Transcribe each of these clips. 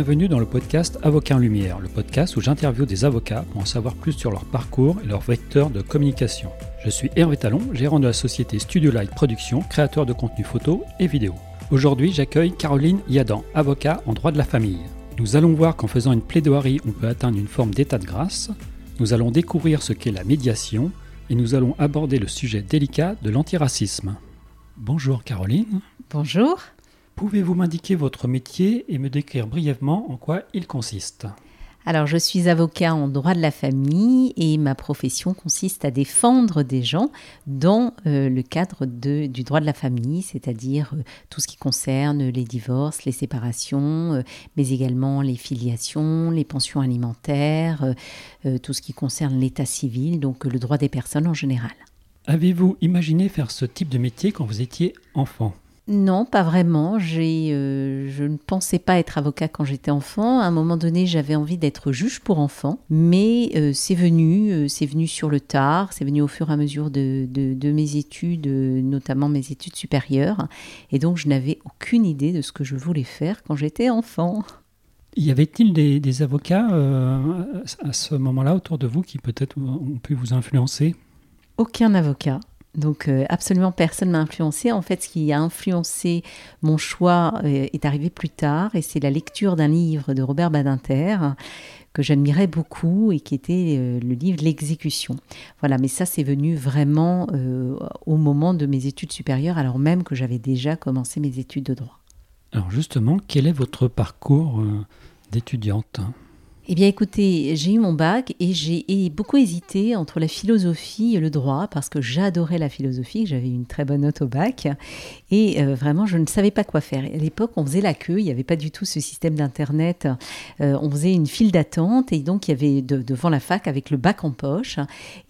Bienvenue dans le podcast Avocat en Lumière, le podcast où j'interviewe des avocats pour en savoir plus sur leur parcours et leur vecteur de communication. Je suis Hervé Talon, gérant de la société Studio Light Production, créateur de contenu photo et vidéo. Aujourd'hui, j'accueille Caroline Yadan, avocat en droit de la famille. Nous allons voir qu'en faisant une plaidoirie, on peut atteindre une forme d'état de grâce. Nous allons découvrir ce qu'est la médiation et nous allons aborder le sujet délicat de l'antiracisme. Bonjour Caroline. Bonjour. Pouvez-vous m'indiquer votre métier et me décrire brièvement en quoi il consiste? Alors, je suis avocat en droit de la famille et ma profession consiste à défendre des gens dans euh, le cadre de, du droit de la famille, c'est-à-dire euh, tout ce qui concerne les divorces, les séparations, euh, mais également les filiations, les pensions alimentaires, tout ce qui concerne l'état civil, donc le droit des personnes en général. Avez-vous imaginé faire ce type de métier quand vous étiez enfant? Non, pas vraiment. Euh, je ne pensais pas être avocat quand j'étais enfant. À un moment donné, j'avais envie d'être juge pour enfants, mais euh, c'est venu, euh, c'est venu sur le tard, c'est venu au fur et à mesure de, mes études, notamment mes études supérieures, et donc je n'avais aucune idée de ce que je voulais faire quand j'étais enfant. Y avait-il des, avocats à ce moment-là autour de vous qui peut-être ont pu vous influencer? Aucun avocat. Donc euh, absolument personne m'a influencé. En fait, ce qui a influencé mon choix euh, est arrivé plus tard et c'est la lecture d'un livre de Robert Badinter que j'admirais beaucoup et qui était euh, le livre L'exécution. Voilà, mais ça c'est venu vraiment au moment de mes études supérieures alors même que j'avais déjà commencé mes études de droit. Alors justement, quel est votre parcours d'étudiante? Eh bien écoutez, j'ai eu mon bac et j'ai beaucoup hésité entre la philosophie et le droit parce que j'adorais la philosophie, j'avais une très bonne note au bac et euh, vraiment je ne savais pas quoi faire. À l'époque on faisait la queue, il n'y avait pas du tout ce système d'internet, euh, on faisait une file d'attente et donc il y avait devant la fac avec le bac en poche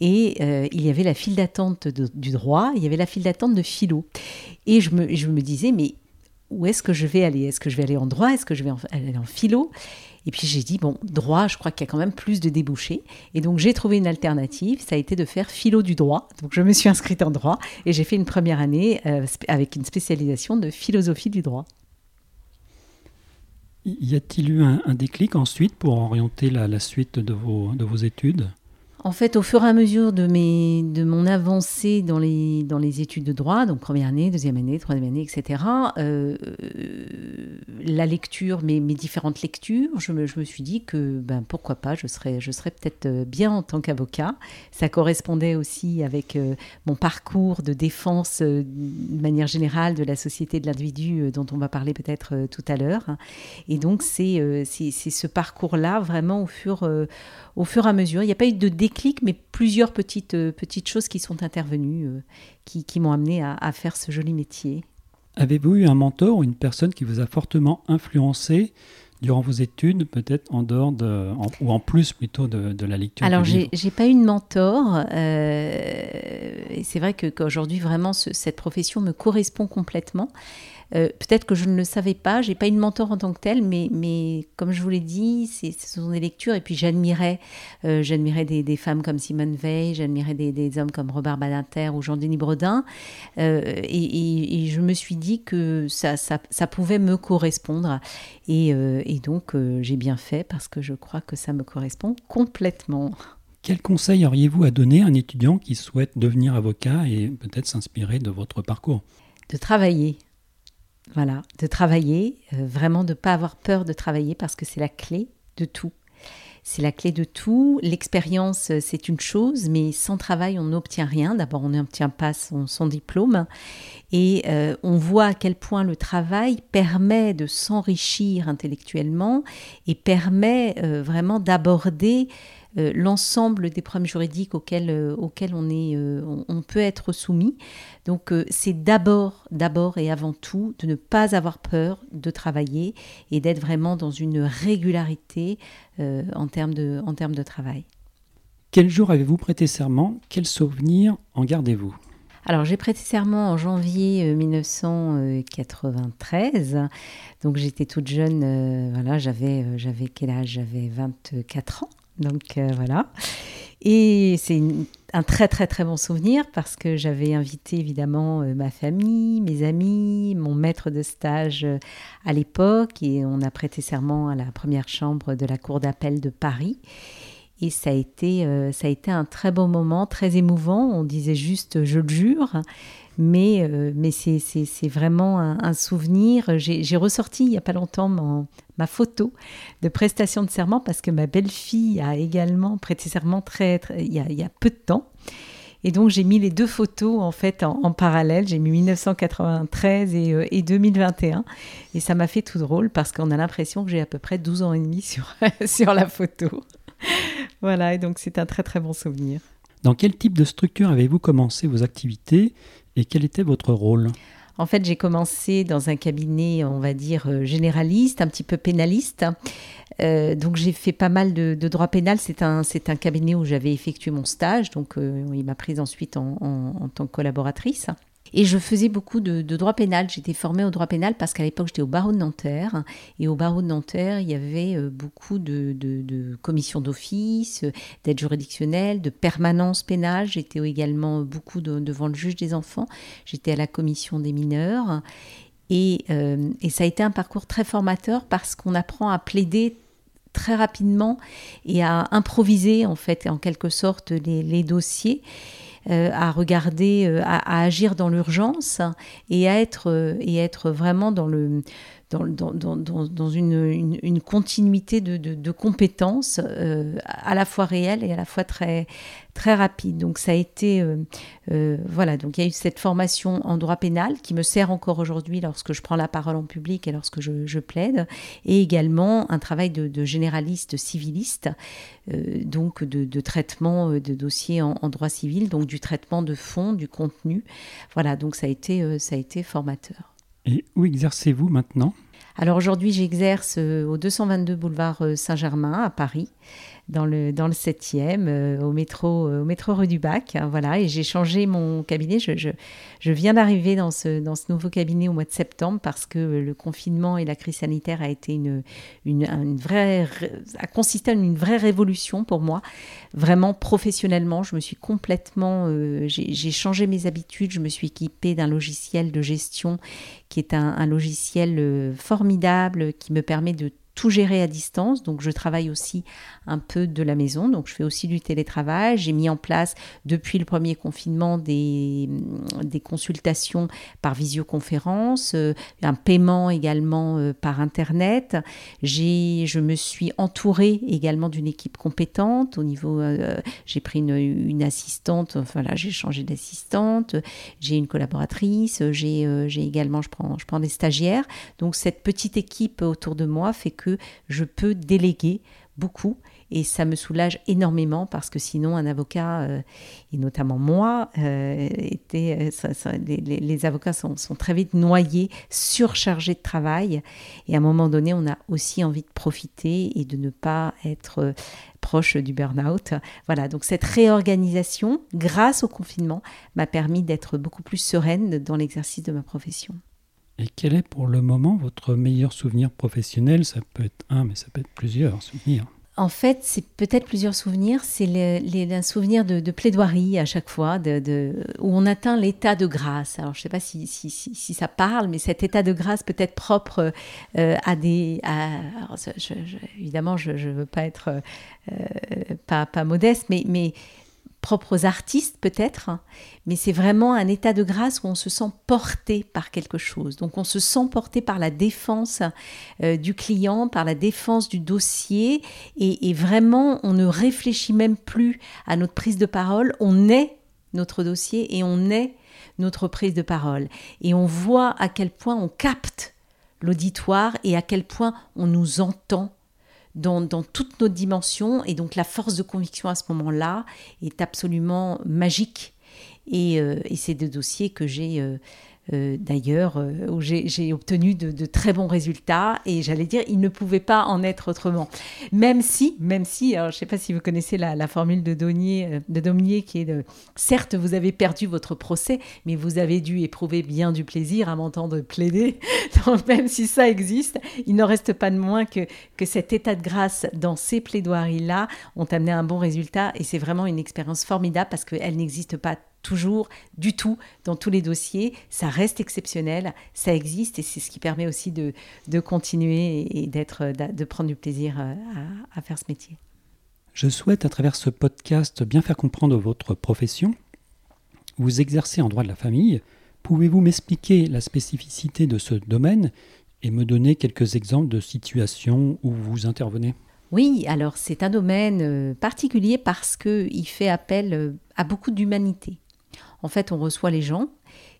et euh, il y avait la file d'attente du droit, il y avait la file d'attente de philo. Et je me, je me disais mais où est-ce que je vais aller? Est-ce que je vais aller en droit? Est-ce que je vais aller en philo? Et puis j'ai dit, bon, droit, je crois qu'il y a quand même plus de débouchés. Et donc j'ai trouvé une alternative, ça a été de faire philo du droit. Donc je me suis inscrite en droit et j'ai fait une première année euh, avec une spécialisation de philosophie du droit. Y a-t-il eu un, déclic ensuite pour orienter la, suite de vos études? En fait, au fur et à mesure de, mes, de mon avancée dans les, dans les études de droit, donc première année, deuxième année, troisième année, etc., euh, la lecture, mes, mes, différentes lectures, je me, je me, suis dit que ben, pourquoi pas, je serais, je serais peut-être euh, bien en tant qu'avocat. Ça correspondait aussi avec euh, mon parcours de défense de manière générale de la société de l'individu dont on va parler peut-être tout à l'heure. Et donc, c'est ce parcours-là, vraiment, au fur, au fur et à mesure. Il n'y a pas eu de déclic, mais plusieurs petites, euh, petites choses qui sont intervenues, euh, qui, qui m'ont amené à, faire ce joli métier. Avez-vous eu un mentor ou une personne qui vous a fortement influencé durant vos études, peut-être en dehors de, ou en plus plutôt de, de la lecture Alors, j'ai n'ai pas eu de mentor. Euh, et c'est vrai qu'aujourd'hui, vraiment, cette profession me correspond complètement. Euh, peut-être que je ne le savais pas, j'ai pas une mentor en tant que telle, mais, mais comme je vous l'ai dit, ce sont des lectures et puis j'admirais, euh, j'admirais des, femmes comme Simone Veil, j'admirais des, hommes comme Robert Badinter ou Jean-Denis Bredin, euh, et, je me suis dit que ça, ça, pouvait me correspondre, et, et donc j'ai bien fait parce que je crois que ça me correspond complètement. Quel conseil auriez-vous à donner à un étudiant qui souhaite devenir avocat et peut-être s'inspirer de votre parcours? De travailler, voilà, de travailler, euh, vraiment de ne pas avoir peur de travailler parce que c'est la clé de tout. C'est la clé de tout. L'expérience, euh, c'est une chose, mais sans travail, on n'obtient rien. D'abord, on n'obtient pas son, diplôme. Et euh, on voit à quel point le travail permet de s'enrichir intellectuellement et permet vraiment d'aborder euh, l'ensemble des problèmes juridiques auxquels, euh, auxquels on, est, euh, on, peut être soumis. Donc c'est d'abord, d'abord et avant tout de ne pas avoir peur de travailler et d'être vraiment dans une régularité en, termes de, en termes de travail. Quel jour avez-vous prêté serment? Quels souvenirs en gardez-vous? Alors j'ai prêté serment en janvier 1993, donc j'étais toute jeune, voilà, j'avais, j'avais quel âge? J'avais 24 ans. Donc voilà. Et c'est un très très très bon souvenir parce que j'avais invité évidemment ma famille, mes amis, mon maître de stage à l'époque et on a prêté serment à la première chambre de la Cour d'appel de Paris. Et ça a, été, ça a été un très beau moment, très émouvant. On disait juste je le jure mais, euh, c'est vraiment un, souvenir. J'ai ressorti il n'y a pas longtemps ma photo de prestation de serment parce que ma belle-fille a également prêté serment il, y a, peu de temps. Et donc j'ai mis les deux photos en fait en, parallèle. J'ai mis 1993 et, et 2021. Et ça m'a fait tout drôle parce qu'on a l'impression que j'ai à peu près 12 ans et demi sur la photo. voilà, et donc c'est un très très bon souvenir. Dans quel type de structure avez-vous commencé vos activités? Et quel était votre rôle? En fait, j'ai commencé dans un cabinet, on va dire, euh, généraliste, un petit peu pénaliste. Euh, donc j'ai fait pas mal de, droit pénal. C'est un, un cabinet où j'avais effectué mon stage. Donc euh, il m'a prise ensuite en tant que collaboratrice. Et je faisais beaucoup de, droit pénal. J'étais formée au droit pénal parce qu'à l'époque, j'étais au barreau de Nanterre. Et au barreau de Nanterre, il y avait euh, beaucoup de, commissions d'office, d'aide juridictionnelle, de permanence pénale. J'étais également beaucoup devant le juge des enfants. J'étais à la commission des mineurs. Et, euh, et, ça a été un parcours très formateur parce qu'on apprend à plaider très rapidement et à improviser en fait en quelque sorte les dossiers. Euh, à regarder, euh, à, agir dans l'urgence et à être, euh, et être vraiment dans le dans, une, continuité de, compétences à la fois réelles et à la fois très, très rapide. Donc ça a été, euh, euh, voilà, donc il y a eu cette formation en droit pénal qui me sert encore aujourd'hui lorsque je prends la parole en public et lorsque je, plaide, et également un travail de, généraliste civiliste, euh, donc de, traitement de dossiers en, droit civil, donc du traitement de fond, du contenu. Voilà, donc ça a été, ça a été formateur. Et où exercez-vous maintenant? Alors aujourd'hui, j'exerce au 222 boulevard Saint-Germain à Paris dans le, dans le 7e, euh, au, métro, euh, au métro rue du Bac. Hein, voilà, et j'ai changé mon cabinet. Je, je, je viens d'arriver dans ce, dans ce nouveau cabinet au mois de septembre parce que le confinement et la crise sanitaire a été une, une, vraie, a consisté en une vraie révolution pour moi. Vraiment professionnellement, je me suis complètement, euh, j'ai changé mes habitudes. Je me suis équipée d'un logiciel de gestion qui est un logiciel formidable qui me permet de tout à distance. Donc, je travaille aussi un peu de la maison. Donc, je fais aussi du télétravail. J'ai mis en place, depuis le premier confinement, des, des consultations par visioconférence, euh, un paiement également euh, par Internet. Je me suis entourée également d'une équipe compétente. Au niveau, euh, j'ai pris une, une, assistante. Enfin, là, j'ai changé d'assistante. J'ai une collaboratrice. J'ai, j'ai également, je prends, je prends des stagiaires. Donc, cette petite équipe autour de moi fait que je peux déléguer beaucoup et ça me soulage énormément parce que sinon un avocat euh, et notamment moi euh, euh, les, avocats sont, très vite noyés surchargés de travail et à un moment donné on a aussi envie de profiter et de ne pas être proche du burn-out. Voilà, donc cette réorganisation, grâce au confinement, m'a permis d'être beaucoup plus sereine dans l'exercice de ma profession. Et quel est pour le moment votre meilleur souvenir professionnel? Ça peut être un, mais ça peut être plusieurs souvenirs. En fait, c'est peut-être plusieurs souvenirs. C'est un souvenir de, plaidoirie à chaque fois, où on atteint l'état de grâce. Alors, je ne sais pas si, ça parle, mais cet état de grâce peut être propre euh, à des... évidemment, je ne veux pas être euh, pas, modeste, mais propres artistes peut-être, mais c'est vraiment un état de grâce où on se sent porté par quelque chose. Donc on se sent porté par la défense euh, du client, par la défense du dossier, et, vraiment on ne réfléchit même plus à notre prise de parole, on est notre dossier et on est notre prise de parole. Et on voit à quel point on capte l'auditoire et à quel point on nous entend dans, toutes nos dimensions. Et donc la force de conviction à ce moment-là est absolument magique. Et, euh, c'est des dossiers que j'ai... Euh, d'ailleurs, où j'ai obtenu de, très bons résultats. Et j'allais dire, il ne pouvait pas en être autrement. Même si, même si, je ne sais pas si vous connaissez la, formule de Daumier, de Daumier qui est de, certes, vous avez perdu votre procès, mais vous avez dû éprouver bien du plaisir à m'entendre plaider. Donc, même si ça existe, il n'en reste pas de moins que, que cet état de grâce dans ces plaidoiries-là ont amené un bon résultat. Et c'est vraiment une expérience formidable parce qu'elle n'existe pas toujours du tout dans tous les dossiers. Ça reste exceptionnel, ça existe et c'est ce qui permet aussi de, de continuer et d'être, de prendre du plaisir euh, à, à faire ce métier. Je souhaite à travers ce podcast bien faire comprendre votre profession. Vous exercez en droit de la famille. Pouvez-vous m'expliquer la spécificité de ce domaine et me donner quelques exemples de situations où vous intervenez? Oui, alors c'est un domaine euh, particulier parce qu'il fait appel euh, à beaucoup d'humanité. En fait, on reçoit les gens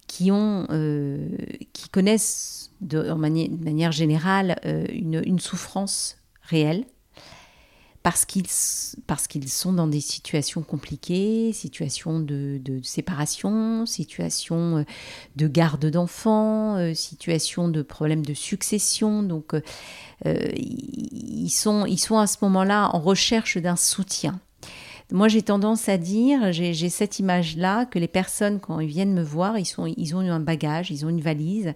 qui, ont, euh, qui connaissent de, manière, générale une, souffrance réelle, parce qu'ils sont dans des situations compliquées, situations de, séparation, situations euh, de garde d'enfants, euh, situations de problèmes de succession. Donc, euh, ils, sont, ils sont à ce moment-là en recherche d'un soutien. Moi, j'ai tendance à dire, j'ai cette image-là, que les personnes, quand ils viennent me voir, ils, sont, ils ont un bagage, ils ont une valise,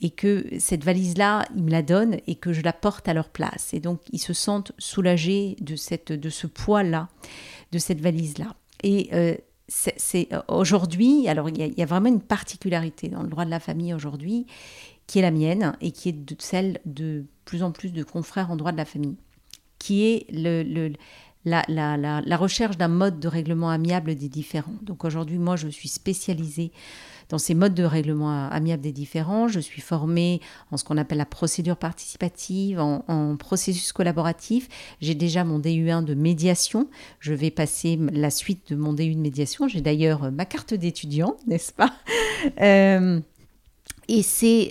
et que cette valise-là, ils me la donnent et que je la porte à leur place. Et donc, ils se sentent soulagés de, cette, de ce poids-là, de cette valise-là. Et euh, c'est aujourd'hui, alors il y, a, vraiment une particularité dans le droit de la famille aujourd'hui, qui est la mienne et qui est de, celle de plus en plus de confrères en droit de la famille, qui est le, la, la, la, recherche d'un mode de règlement amiable des différends. Donc aujourd'hui, moi, je suis spécialisée dans ces modes de règlement amiable des différends. Je suis formée en ce qu'on appelle la procédure participative, en, processus collaboratif. J'ai déjà mon DU1 de médiation. Je vais passer la suite de mon DU de médiation. J'ai d'ailleurs ma carte d'étudiant, n'est-ce pas? Euh, Et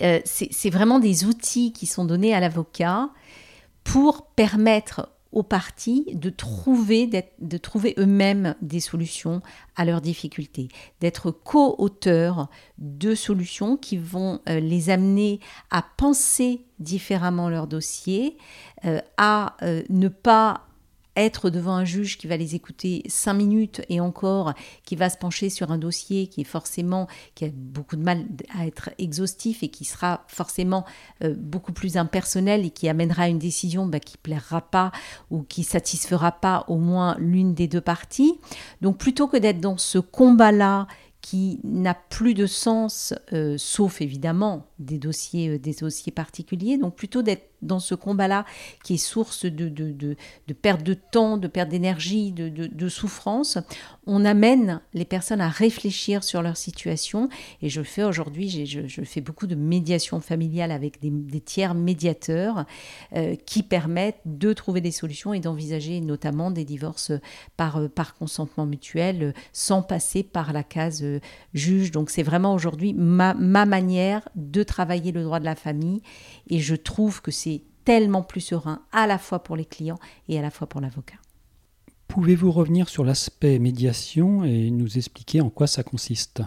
euh, c'est vraiment des outils qui sont donnés à l'avocat pour permettre aux partis de trouver, de trouver eux-mêmes des solutions à leurs difficultés, d'être co-auteurs de solutions qui vont euh, les amener à penser différemment leur dossier, euh, à euh, ne pas être devant un juge qui va les écouter cinq minutes et encore, qui va se pencher sur un dossier qui est forcément, qui a beaucoup de mal à être exhaustif et qui sera forcément euh, beaucoup plus impersonnel et qui amènera à une décision bah, qui plaira pas ou qui satisfera pas au moins l'une des deux parties. Donc plutôt que d'être dans ce combat-là qui n'a plus de sens, euh, sauf évidemment des dossiers, euh, des dossiers particuliers. Donc plutôt d'être dans ce combat-là qui est source de, de, de, perte de temps, de perte d'énergie, de, souffrance, on amène les personnes à réfléchir sur leur situation. Et je fais aujourd'hui, je, je, fais beaucoup de médiation familiale avec des, tiers médiateurs euh, qui permettent de trouver des solutions et d'envisager notamment des divorces par, euh, par consentement mutuel sans passer par la case juge. Donc c'est vraiment aujourd'hui ma, ma manière de travailler le droit de la famille et je trouve que c'est tellement plus serein à la fois pour les clients et à la fois pour l'avocat. Pouvez-vous revenir sur l'aspect médiation et nous expliquer en quoi ça consiste?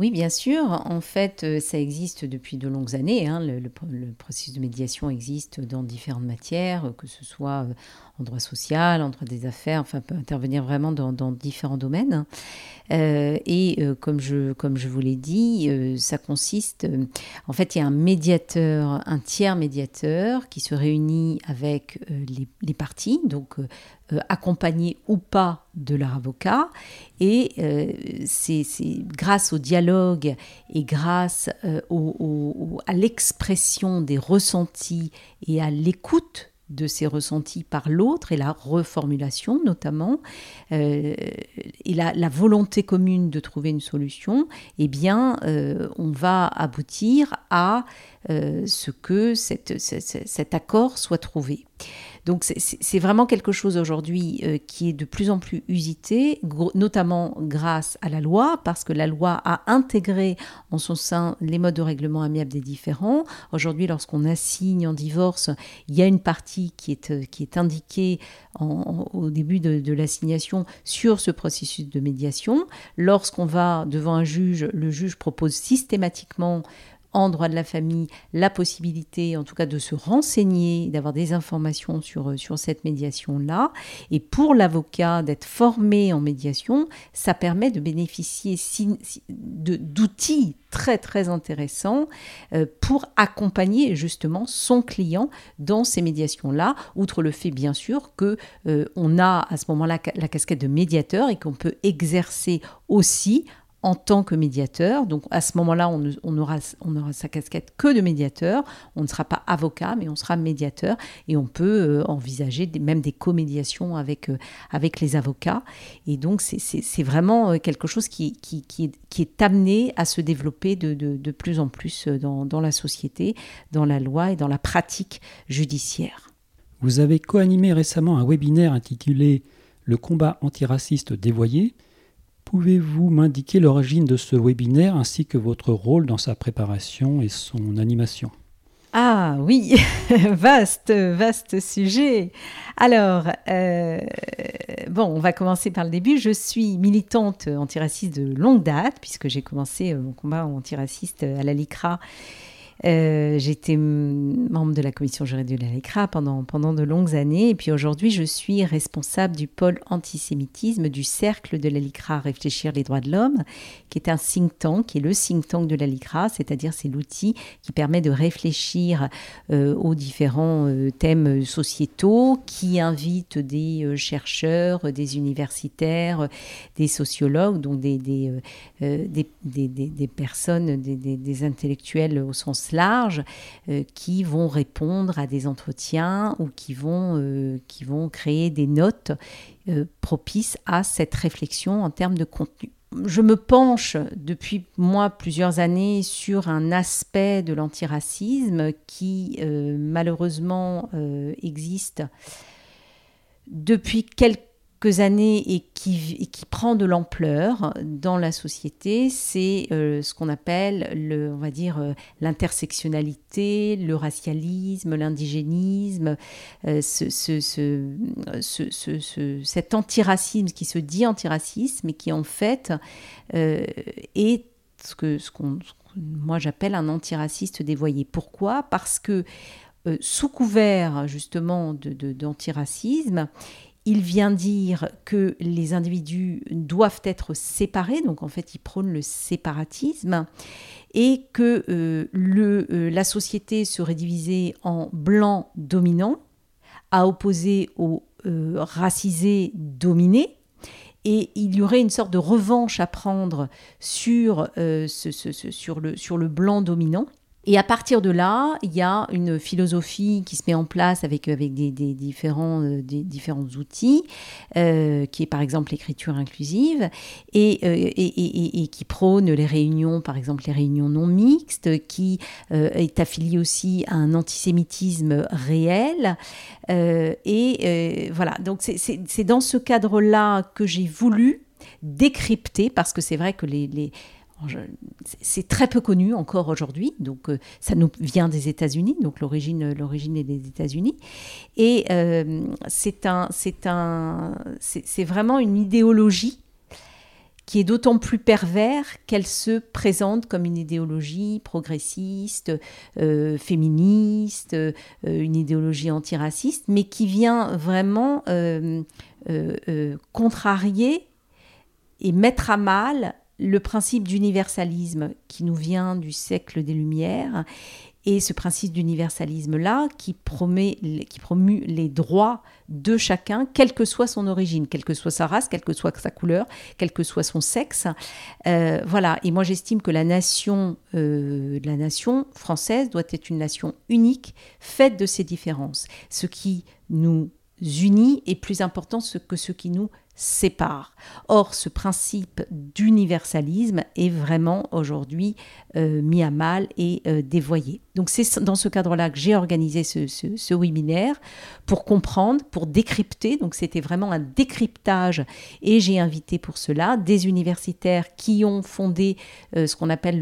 Oui, bien sûr. En fait, euh, ça existe depuis de longues années. Hein. Le, processus de médiation existe dans différentes matières, que ce soit euh, en droit social, en droit des affaires, enfin, peut intervenir vraiment dans, différents domaines. Euh, et comme, je, comme je vous l'ai dit, ça consiste, en fait, il y a un médiateur, un tiers médiateur qui se réunit avec les, les, parties, donc accompagné ou pas de leur avocat. Et euh, c'est grâce au dialogue et grâce euh, à l'expression des ressentis et à l'écoute de ces ressentis par l'autre et la reformulation notamment et la, volonté commune de trouver une solution, eh bien on va aboutir à ce que cet accord soit trouvé. Donc c'est vraiment quelque chose aujourd'hui euh, qui est de plus en plus usité, notamment grâce à la loi, parce que la loi a intégré en son sein les modes de règlement amiable des différends. Aujourd'hui, lorsqu'on assigne en divorce, il y a une partie qui est, euh, qui est indiquée au début de, de l'assignation sur ce processus de médiation. Lorsqu'on va devant un juge, le juge propose systématiquement en droit de la famille la possibilité, en tout cas, de se renseigner, d'avoir des informations sur, euh, sur cette médiation-là. Et pour l'avocat, d'être formé en médiation, ça permet de bénéficier d'outils très très intéressants euh, pour accompagner justement son client dans ces médiations-là, outre le fait bien sûr que euh, on a à ce moment-là la casquette de médiateur et qu'on peut exercer aussi en tant que médiateur. Donc à ce moment-là, on, aura, on aura sa casquette que de médiateur. On ne sera pas avocat, mais on sera médiateur et on peut euh, envisager même des comédiations avec, euh, avec les avocats. Et donc c'est vraiment euh, quelque chose qui, est, amené à se développer de, de, plus en plus dans, dans la société, dans la loi et dans la pratique judiciaire. Vous avez co-animé récemment un webinaire intitulé Le combat antiraciste dévoyé Pouvez-vous m'indiquer l'origine de ce webinaire ainsi que votre rôle dans sa préparation et son animation? Ah oui, vaste, vaste sujet. Alors, euh, bon, on va commencer par le début. Je suis militante antiraciste de longue date, puisque j'ai commencé mon combat antiraciste à la LICRA euh, J'étais membre de la commission juridique de l'ALECRA pendant, pendant de longues années. Et puis aujourd'hui, je suis responsable du pôle antisémitisme du Cercle de l'ALICRA Réfléchir les droits de l'homme, qui est un think tank, qui est le think tank de l'ALICRA, c'est-à-dire c'est l'outil qui permet de réfléchir euh, aux différents euh, thèmes sociétaux, qui invite des chercheurs, des universitaires, des sociologues, donc des, des, des, des personnes, des intellectuels au sens large euh, qui vont répondre à des entretiens ou qui vont, euh, créer des notes euh, propices à cette réflexion en termes de contenu. Je me penche depuis moi plusieurs années sur un aspect de l'antiracisme qui malheureusement existe depuis quelques années et qui, qui prend de l'ampleur dans la société, c'est euh, ce qu'on appelle, le, on va dire, euh, l'intersectionnalité, le racialisme, l'indigénisme, euh, ce, ce, ce, cet antiracisme qui se dit antiracisme et qui en fait est ce que, ce moi j'appelle un antiraciste dévoyé. Pourquoi? Parce que sous couvert justement d'antiracisme, de, il vient dire que les individus doivent être séparés, donc en fait il prône le séparatisme, et que euh, euh, la société serait divisée en blancs dominants, à opposer aux euh, racisés dominés, et il y aurait une sorte de revanche à prendre sur le blanc dominant. Et à partir de là, il y a une philosophie qui se met en place avec, avec des, différents, euh, des différents outils, euh, qui est par exemple l'écriture inclusive, et, euh, et, et, qui prône les réunions, par exemple les réunions non mixtes, qui est affiliée aussi à un antisémitisme réel. et voilà, donc c'est dans ce cadre-là que j'ai voulu décrypter, parce que c'est vrai que les c'est très peu connu encore aujourd'hui, donc euh, ça nous vient des États-Unis, donc l'origine, l'origine est des États-Unis, et euh, c'est un, c'est un, c'est vraiment une idéologie qui est d'autant plus pervers qu'elle se présente comme une idéologie progressiste, euh, féministe, une idéologie antiraciste, mais qui vient vraiment contrarier et mettre à mal le principe d'universalisme qui nous vient du siècle des Lumières et ce principe d'universalisme-là qui, promet, qui promue les droits de chacun, quelle que soit son origine, quelle que soit sa race, quelle que soit sa couleur, quel que soit son sexe. Euh, voilà, et moi j'estime que la nation, euh, la nation française doit être une nation unique, faite de ces différences. Ce qui nous unit est plus important que ce qui nous sépare. Or, ce principe d'universalisme est vraiment aujourd'hui euh, mis à mal et euh, dévoyé. Donc c'est dans ce cadre-là que j'ai organisé ce, webinaire pour comprendre, pour décrypter. Donc c'était vraiment un décryptage et j'ai invité pour cela des universitaires qui ont fondé euh, ce qu'on appelle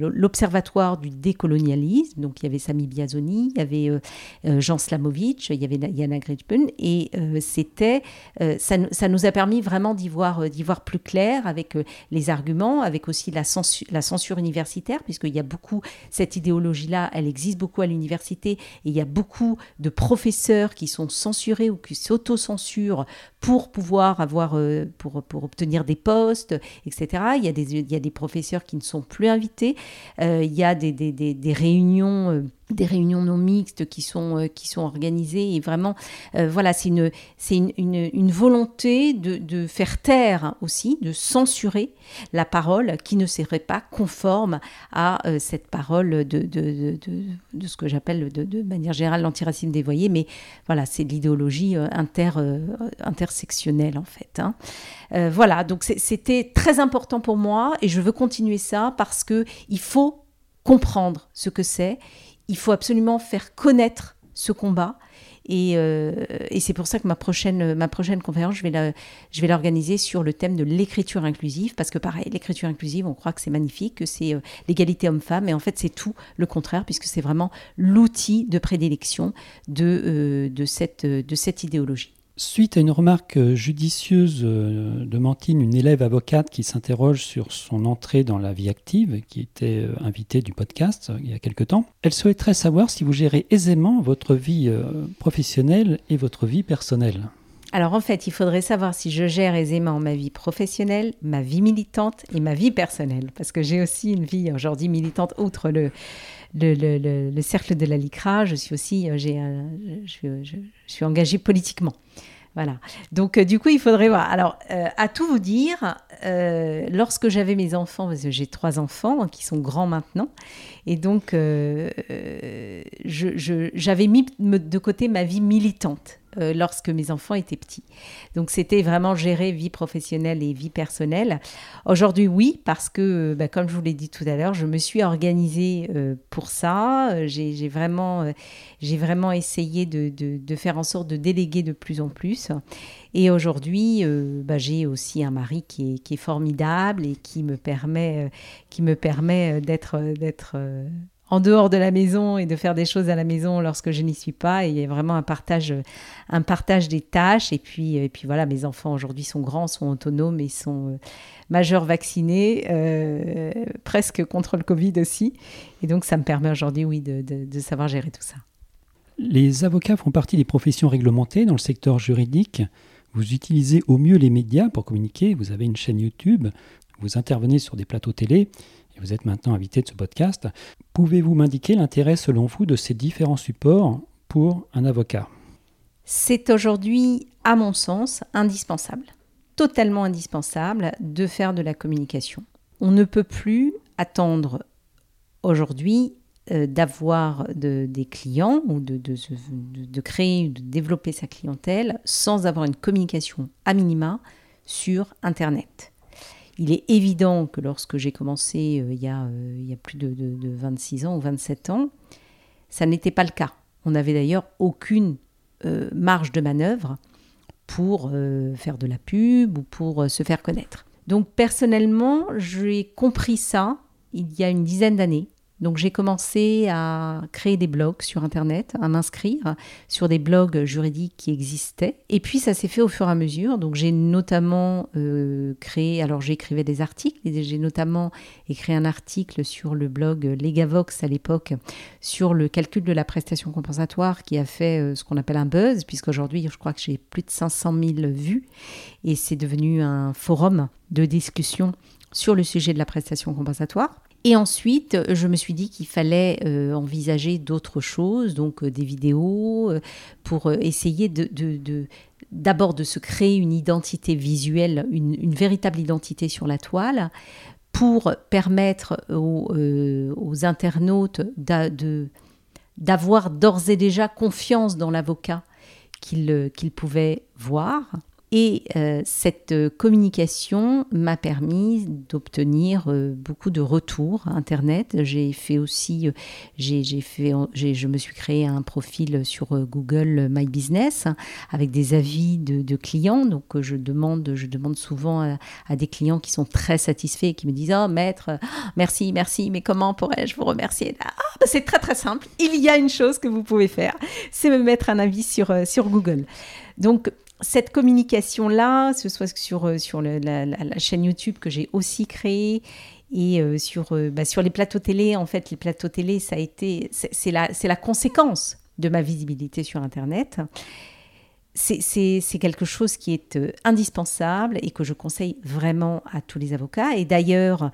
l'Observatoire du décolonialisme. Donc il y avait Sami Biazoni, il y avait Jean Slamovitch, il y avait Yana Gridpen et c'était ça, ça, nous a permis vraiment d'y voir, d'y voir plus clair avec les arguments, avec aussi la censure, la censure universitaire, puisqu'il y a beaucoup, cette idéologie-là, elle existe beaucoup à l'université, et il y a beaucoup de professeurs qui sont censurés ou qui s'auto-censurent pour pouvoir avoir, euh, pour, pour, obtenir des postes, etc. Il y, a des, il y a des professeurs qui ne sont plus invités, euh, il y a des, des, des, réunions... Euh, des réunions non mixtes qui sont, qui sont organisées. Et vraiment, voilà, c'est une, c'est une, une, volonté de, de, faire taire aussi, de censurer la parole qui ne serait pas conforme à cette parole de, de, de ce que j'appelle de, manière générale l'antiracisme dévoyé. Mais voilà, c'est de l'idéologie inter, intersectionnelle en fait. Hein. voilà, donc c'était très important pour moi et je veux continuer ça parce que il faut comprendre ce que c'est il faut absolument faire connaître ce combat. Euh, et, c'est pour ça que ma prochaine, ma prochaine conférence, je vais, l'organiser sur le thème de l'écriture inclusive, parce que pareil, l'écriture inclusive, on croit que c'est magnifique, que c'est euh, l'égalité homme-femme, et en fait c'est tout le contraire, puisque c'est vraiment l'outil de prédilection de, euh, cette, de cette idéologie. Suite à une remarque euh, judicieuse euh, de Mantine, une élève avocate qui s'interroge sur son entrée dans la vie active, qui était euh, invitée du podcast il y a quelque temps, elle souhaiterait savoir si vous gérez aisément votre vie professionnelle et votre vie personnelle. Alors en fait, il faudrait savoir si je gère aisément ma vie professionnelle, ma vie militante et ma vie personnelle, parce que j'ai aussi une vie aujourd'hui militante outre le, le, cercle de la LICRA, je suis aussi j'ai je, suis engagée politiquement. Voilà. Donc, euh, du coup, il faudrait voir. Alors, euh, à tout vous dire, euh, lorsque j'avais mes enfants, parce que j'ai trois enfants qui sont grands maintenant, et donc j'avais mis de côté ma vie militante. Euh, lorsque mes enfants étaient petits. Donc c'était vraiment gérer vie professionnelle et vie personnelle. Aujourd'hui, oui, parce que, bah, comme je vous l'ai dit tout à l'heure, je me suis organisée euh, pour ça. J'ai vraiment, vraiment essayé de, faire en sorte de déléguer de plus en plus. Et aujourd'hui, euh, bah, j'ai aussi un mari qui est, qui est, formidable et qui me permet, qui me permet d'être en dehors de la maison et de faire des choses à la maison lorsque je n'y suis pas. Et il y a vraiment un partage, un partage des tâches. Et puis, et puis voilà, mes enfants aujourd'hui sont grands, sont autonomes et sont euh, majeurs vaccinés, euh, presque contre le Covid aussi. Et donc ça me permet aujourd'hui, oui, de, de savoir gérer tout ça. Les avocats font partie des professions réglementées dans le secteur juridique. Vous utilisez au mieux les médias pour communiquer. Vous avez une chaîne YouTube. Vous intervenez sur des plateaux télé vous êtes maintenant invité de ce podcast. Pouvez-vous m'indiquer l'intérêt selon vous de ces différents supports pour un avocat? C'est aujourd'hui, à mon sens, indispensable, totalement indispensable de faire de la communication. On ne peut plus attendre aujourd'hui euh, d'avoir des clients ou de, de, de, créer, de développer sa clientèle sans avoir une communication à minima sur Internet. Il est évident que lorsque j'ai commencé euh, il, y a, euh, il, y a, plus de, 26 ans ou 27 ans, ça n'était pas le cas. On n'avait d'ailleurs aucune euh, marge de manœuvre pour faire de la pub ou pour se faire connaître. Donc personnellement, j'ai compris ça il y a une dizaine d'années. Donc j'ai commencé à créer des blogs sur Internet, à m'inscrire sur des blogs juridiques qui existaient. Et puis ça s'est fait au fur et à mesure. Donc j'ai notamment euh, créé, alors j'écrivais des articles, j'ai notamment écrit un article sur le blog Legavox à l'époque sur le calcul de la prestation compensatoire qui a fait euh, ce qu'on appelle un buzz, puisqu'aujourd'hui je crois que j'ai plus de 500 000 vues et c'est devenu un forum de discussion sur le sujet de la prestation compensatoire. Et ensuite, je me suis dit qu'il fallait euh, envisager d'autres choses, donc euh, des vidéos, euh, pour essayer d'abord de se créer une identité visuelle, une, véritable identité sur la toile, pour permettre aux, internautes d'avoir d'ores et déjà confiance dans l'avocat qu'ils pouvaient voir Et euh, cette communication m'a permis d'obtenir euh, beaucoup de retours Internet. J'ai fait aussi, euh, j'ai, fait, je me suis créé un profil sur Google My Business avec des avis de, clients. Donc je demande, je demande souvent à, des clients qui sont très satisfaits et qui me disent Oh maître, merci, merci, mais comment pourrais-je vous remercier? Ah, bah, C'est très très simple. Il y a une chose que vous pouvez faire, c'est me mettre un avis sur, sur Google. Donc cette communication-là, ce soit sur, euh, sur la, chaîne YouTube que j'ai aussi créée et euh, sur, euh, bah, sur les plateaux télé, en fait, les plateaux télé, ça a été, c'est la, la conséquence de ma visibilité sur Internet. C'est quelque chose qui est indispensable et que je conseille vraiment à tous les avocats. Et d'ailleurs,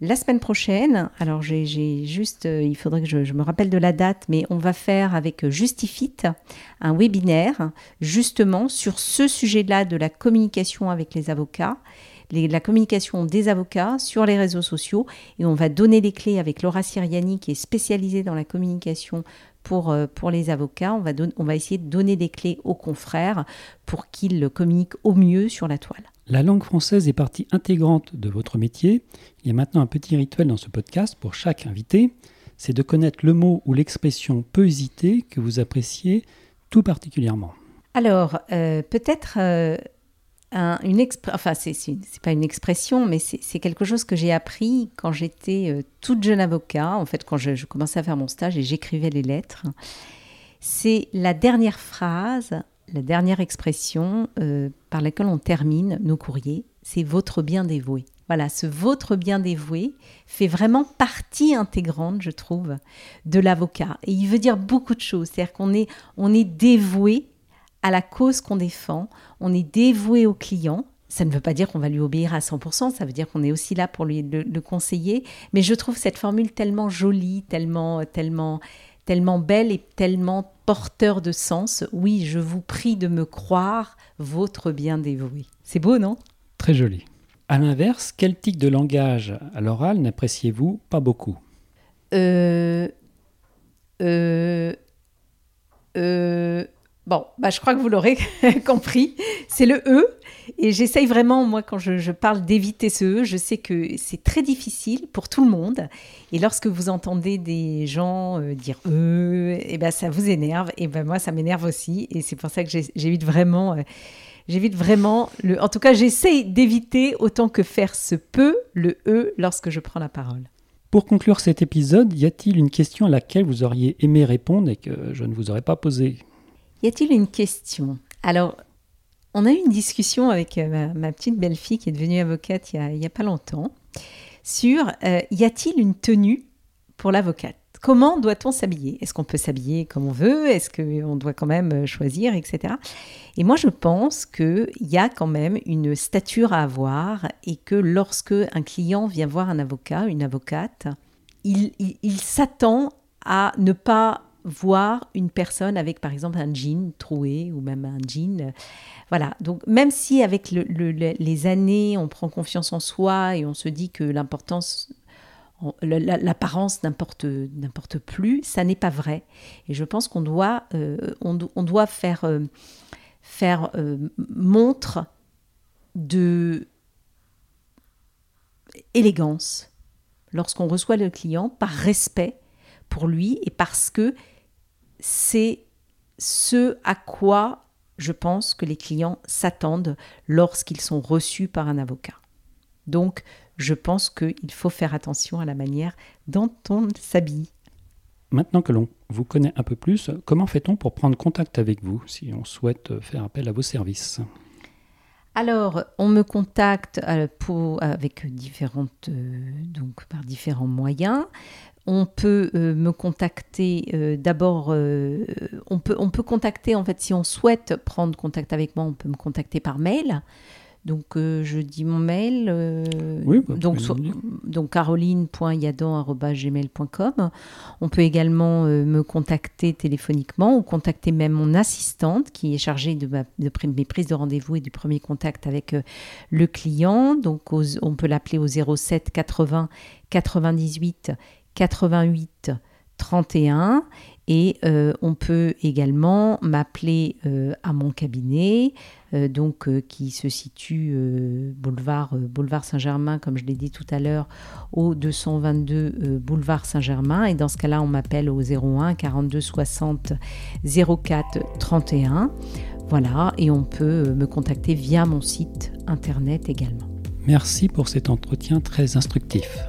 la semaine prochaine, alors j'ai juste, euh, il faudrait que je, me rappelle de la date, mais on va faire avec Justifit un webinaire justement sur ce sujet-là de la communication avec les avocats. la communication des avocats sur les réseaux sociaux et on va donner les clés avec Laura Siriani qui est spécialisée dans la communication pour, euh, les avocats. On va, on va essayer de donner des clés aux confrères pour qu'ils communiquent au mieux sur la toile. La langue française est partie intégrante de votre métier. Il y a maintenant un petit rituel dans ce podcast pour chaque invité, c'est de connaître le mot ou l'expression peu hésité que vous appréciez tout particulièrement. Alors, euh, peut-être euh, une expression, enfin, c'est pas une expression, mais c'est quelque chose que j'ai appris quand j'étais euh, toute jeune avocat, en fait, quand je commençais à faire mon stage et j'écrivais les lettres. C'est la dernière phrase la dernière expression euh, par laquelle on termine nos courriers, c'est votre bien dévoué. Voilà, ce votre bien dévoué fait vraiment partie intégrante, je trouve, de l'avocat. Et il veut dire beaucoup de choses. C'est-à-dire qu'on est, on est dévoué à la cause qu'on défend, on est dévoué au client. Ça ne veut pas dire qu'on va lui obéir à 100%, ça veut dire qu'on est aussi là pour lui le, le, conseiller. Mais je trouve cette formule tellement jolie, tellement, tellement, tellement belle et tellement porteur de sens. Oui, je vous prie de me croire, votre bien dévoué. C'est beau, non? Très joli. À l'inverse, quel tic de langage à l'oral n'appréciez-vous pas beaucoup? Euh, euh, euh, Bon, bah, je crois que vous l'aurez compris. C'est le E. Et j'essaye vraiment, moi, quand je, parle d'éviter ce E, je sais que c'est très difficile pour tout le monde. Et lorsque vous entendez des gens euh, dire E, eh ben, ça vous énerve. Et ben, moi, ça m'énerve aussi. Et c'est pour ça que j'évite vraiment. Euh, j'évite vraiment le. En tout cas, j'essaye d'éviter autant que faire se peut le E lorsque je prends la parole. Pour conclure cet épisode, y a-t-il une question à laquelle vous auriez aimé répondre et que je ne vous aurais pas posée? Y a-t-il une question? Alors, on a eu une discussion avec euh, ma, petite belle-fille qui est devenue avocate il n'y a, pas longtemps sur euh, y a-t-il une tenue pour l'avocate? Comment doit-on s'habiller? Est-ce qu'on peut s'habiller comme on veut? Est-ce qu'on doit quand même euh, choisir, etc. Et moi, je pense qu'il y a quand même une stature à avoir et que lorsque un client vient voir un avocat, une avocate, il s'attend à ne pas voir une personne avec par exemple un jean troué ou même un jean. Voilà, donc même si avec les années on prend confiance en soi et on se dit que l'importance, l'apparence n'importe, n'importe plus, ça n'est pas vrai. Et je pense qu'on doit, euh, on, doit faire, euh, faire euh, montre de élégance lorsqu'on reçoit le client par respect pour lui et parce que c'est ce à quoi je pense que les clients s'attendent lorsqu'ils sont reçus par un avocat. Donc, je pense qu'il faut faire attention à la manière dont on s'habille. Maintenant que l'on vous connaît un peu plus, comment fait-on pour prendre contact avec vous si on souhaite faire appel à vos services? Alors, on me contacte euh, avec différentes, euh, donc par différents moyens on peut euh, me contacter euh, d'abord, euh, on, peut, on peut contacter en fait si on souhaite prendre contact avec moi, on peut me contacter par mail. Donc je dis mon mail, oui, bah, donc, donc caroline.yadan.gmail.com. On peut également me contacter téléphoniquement ou contacter même mon assistante qui est chargée de, de mes prises de rendez-vous et du premier contact avec le client. Donc on peut l'appeler au 07 80 98 88 31 Et euh, on peut également m'appeler euh, à mon cabinet, euh, donc qui se situe boulevard, boulevard Saint-Germain, comme je l'ai dit tout à l'heure, au 222 boulevard Saint-Germain. Et dans ce cas-là, on m'appelle au 01 42 60 04 31. Voilà, et on peut me contacter via mon site internet également. Merci pour cet entretien très instructif.